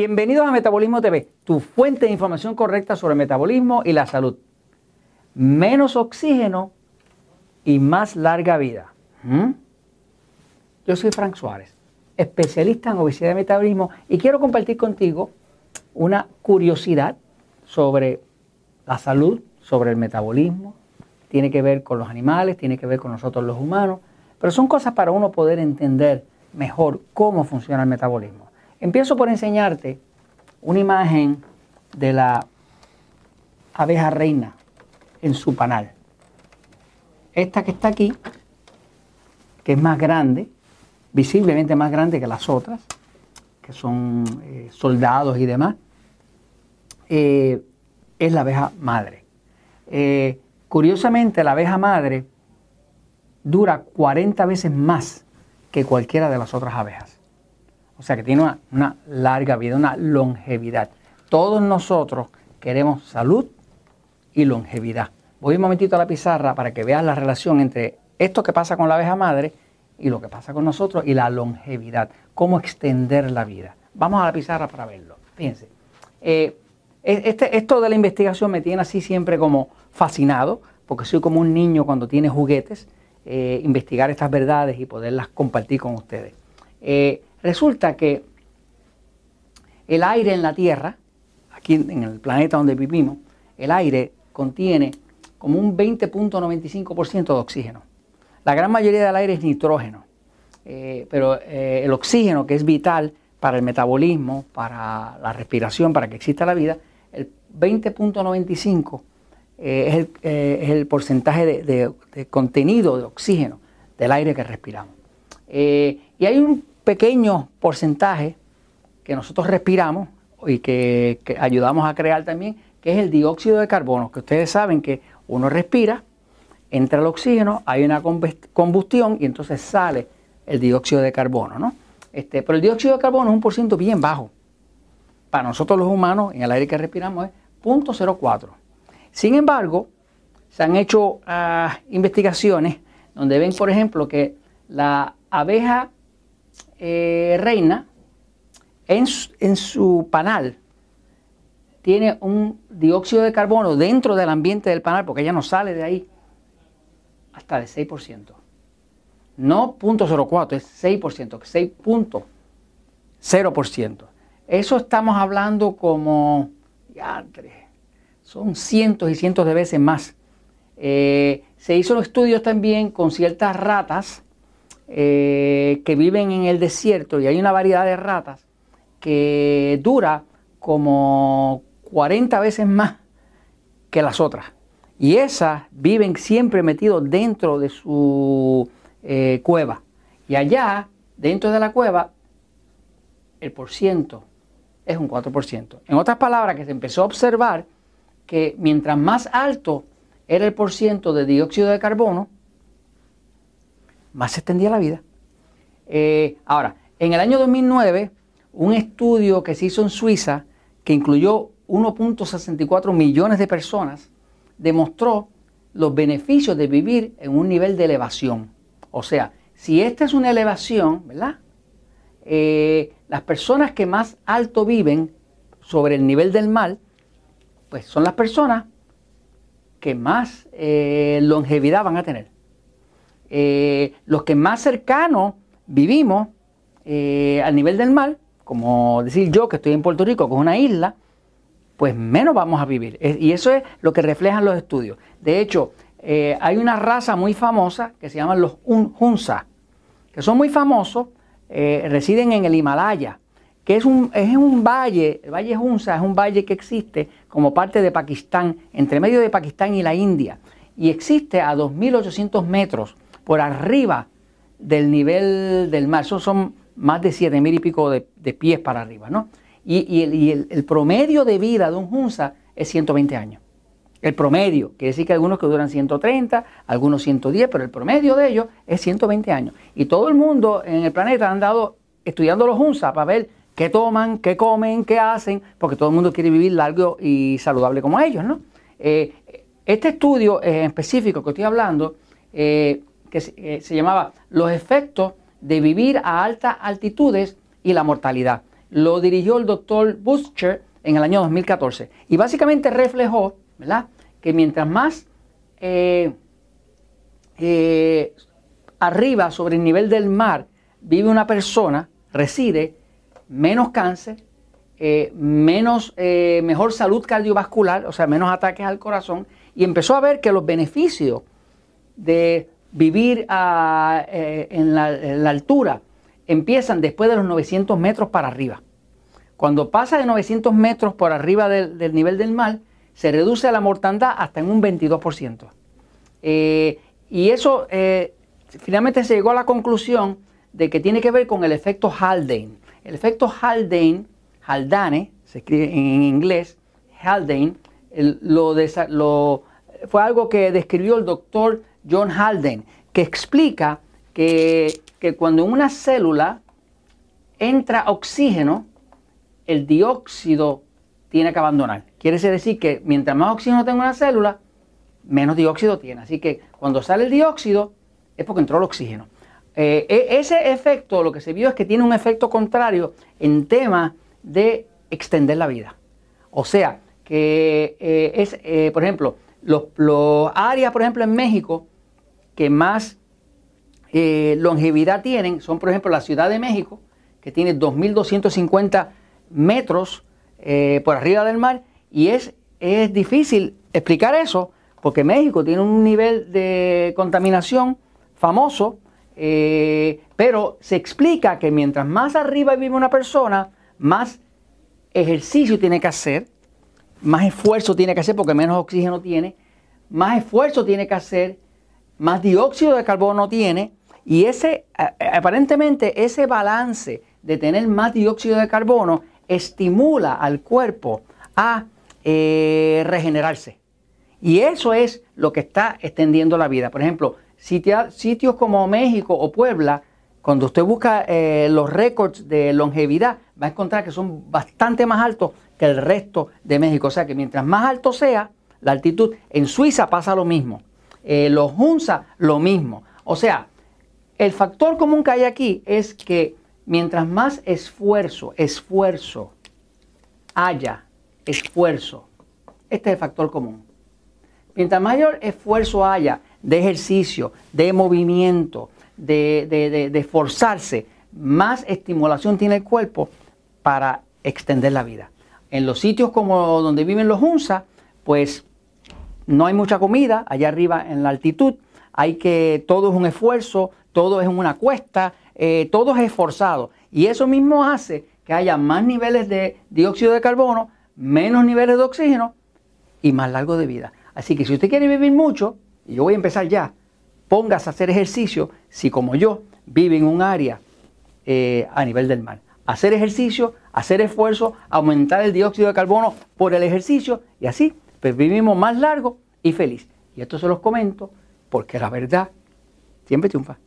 Bienvenidos a Metabolismo TV, tu fuente de información correcta sobre el metabolismo y la salud. Menos oxígeno y más larga vida. ¿Mm? Yo soy Frank Suárez, especialista en obesidad y metabolismo, y quiero compartir contigo una curiosidad sobre la salud, sobre el metabolismo. Tiene que ver con los animales, tiene que ver con nosotros los humanos, pero son cosas para uno poder entender mejor cómo funciona el metabolismo. Empiezo por enseñarte una imagen de la abeja reina en su panal. Esta que está aquí, que es más grande, visiblemente más grande que las otras, que son eh, soldados y demás, eh, es la abeja madre. Eh, curiosamente, la abeja madre dura 40 veces más que cualquiera de las otras abejas. O sea que tiene una, larga vida, una longevidad. Todos nosotros queremos salud y longevidad. Voy un momentito a la pizarra para que veas la relación entre esto que pasa con la abeja madre y lo que pasa con nosotros y la longevidad. Cómo extender la vida. Vamos a la pizarra para verlo. Fíjense. Eh, e, este, esto de la investigación me tiene así siempre como fascinado, porque soy como un niño cuando tiene juguetes, eh, investigar estas verdades y poderlas compartir con ustedes. Eh, Resulta que el aire en la Tierra, aquí en el planeta donde vivimos, el aire contiene como un 20.95% de oxígeno. La gran mayoría del aire es nitrógeno, eh, pero eh, el oxígeno, que es vital para el metabolismo, para la respiración, para que exista la vida, el 20.95 eh, es, el, porcentaje de, de, contenido de oxígeno del aire que respiramos. y hay un pequeño porcentaje que nosotros respiramos y que, ayudamos a crear también, que es el dióxido de carbono, que ustedes saben que uno respira, entra el oxígeno, hay una combustión y entonces sale el dióxido de carbono, ¿no? Este, pero el dióxido de carbono es un porcentaje bien bajo. Para nosotros los humanos, en el aire que respiramos es 0.04. Sin embargo, se han hecho ah, investigaciones donde ven, por ejemplo, que la abeja eh, reina en su, panal tiene un dióxido de carbono dentro del ambiente del panal, porque ella no sale de ahí, hasta de 6%. No 0.04, es 6%, 6.0%. Eso estamos hablando como, son cientos y cientos de veces más. Eh, se hizo estudios también con ciertas ratas eh, que viven en el desierto y hay una variedad de ratas que dura como 40 veces más que las otras. Y esas viven siempre metidos dentro de su eh, cueva. Y allá, dentro de la cueva, el porciento es un 4%. En otras palabras, que se empezó a observar que mientras más alto era el porciento de dióxido de carbono, más se extendía la vida. Eh, ahora, en el año 2009, un estudio que se hizo en Suiza, que incluyó 1.64 millones de personas, demostró los beneficios de vivir en un nivel de elevación. O sea, si esta es una elevación, ¿verdad? Eh, las personas que más alto viven sobre el nivel del mar, pues son las personas que más eh, longevidad van a tener. Eh, los que más cercanos vivimos eh, al nivel del mar, como decir yo que estoy en Puerto Rico, que es una isla, pues menos vamos a vivir. Y eso es lo que reflejan los estudios. De hecho, eh, hay una raza muy famosa que se llaman los Hunza, que son muy famosos, residen en el Himalaya, que es un, es un valle, el valle Hunza es un valle que existe como parte de Pakistán, entre medio de Pakistán y la India, y existe a 2.800 metros por arriba del nivel del mar. Eso son más de 7 mil y pico de, pies para arriba, ¿no? Y, el, promedio de vida de un Hunza es 120 años. El promedio, quiere decir que algunos que duran 130, algunos 110, pero el promedio de ellos es 120 años. Y todo el mundo en el planeta ha andado estudiando los Hunza para ver qué toman, qué comen, qué hacen, porque todo el mundo quiere vivir largo y saludable como ellos, ¿no? Eh, este estudio en específico que estoy hablando eh, que eh, se, llamaba Los efectos de vivir a altas altitudes y la mortalidad. lo dirigió el doctor Butcher en el año 2014 y básicamente reflejó, ¿verdad? Que mientras más eh, eh, arriba sobre el nivel del mar vive una persona, reside, menos cáncer, menos, mejor salud cardiovascular, o sea, menos ataques al corazón, y empezó a ver que los beneficios de vivir en, la, altura empiezan después de los 900 metros para arriba. Cuando pasa de 900 metros por arriba del, nivel del mar, se reduce la mortandad hasta en un 22%. Eh, y eso eh, finalmente se llegó a la conclusión de que tiene que ver con el efecto Haldane. El efecto Haldane, Haldane, se escribe en inglés, Haldane, lo, lo, fue algo que describió el doctor John Haldane, que explica que, que cuando en una célula entra oxígeno, el dióxido tiene que abandonar. Quiere decir que mientras más oxígeno tenga una célula, menos dióxido tiene. Así que cuando sale el dióxido es porque entró el oxígeno. Eh, e, ese efecto, lo que se vio es que tiene un efecto contrario en tema de extender la vida. O sea, que eh, es, eh, por ejemplo, los, áreas, por ejemplo, en México que más longevidad tienen son, por ejemplo, la Ciudad de México, que tiene 2.250 metros eh, por arriba del mar y es, es difícil explicar eso porque México tiene un nivel de contaminación famoso, eh, pero se explica que mientras más arriba vive una persona, más ejercicio tiene que hacer, más esfuerzo tiene que hacer porque menos oxígeno tiene, más esfuerzo tiene que hacer, más dióxido de carbono tiene, y ese aparentemente ese balance de tener más dióxido de carbono estimula al cuerpo a eh, regenerarse. Y eso es lo que está extendiendo la vida. Por ejemplo, sitios como México o Puebla, cuando usted busca eh, los récords de longevidad, va a encontrar que son bastante más altos que el resto de México. O sea que mientras más alto sea la altitud, en Suiza pasa lo mismo. Eh, los Hunza, lo mismo. O sea, el factor común que hay aquí es que Mientras más esfuerzo, esfuerzo haya, esfuerzo, este es el factor común. Mientras mayor esfuerzo haya de ejercicio, de movimiento, de, de, esforzarse, más estimulación tiene el cuerpo para extender la vida. En los sitios como donde viven los unsa, pues no hay mucha comida allá arriba en la altitud, hay que, todo es un esfuerzo, todo es una cuesta, eh, todo es esforzado. Y eso mismo hace que haya más niveles de dióxido de carbono, menos niveles de oxígeno y más largo de vida. Así que si usted quiere vivir mucho, y yo voy a empezar ya, póngase a hacer ejercicio si como yo vive en un área eh, a nivel del mar. Hacer ejercicio, hacer esfuerzo, aumentar el dióxido de carbono por el ejercicio y así pues vivimos más largo y feliz. Y esto se los comento porque la verdad siempre triunfa.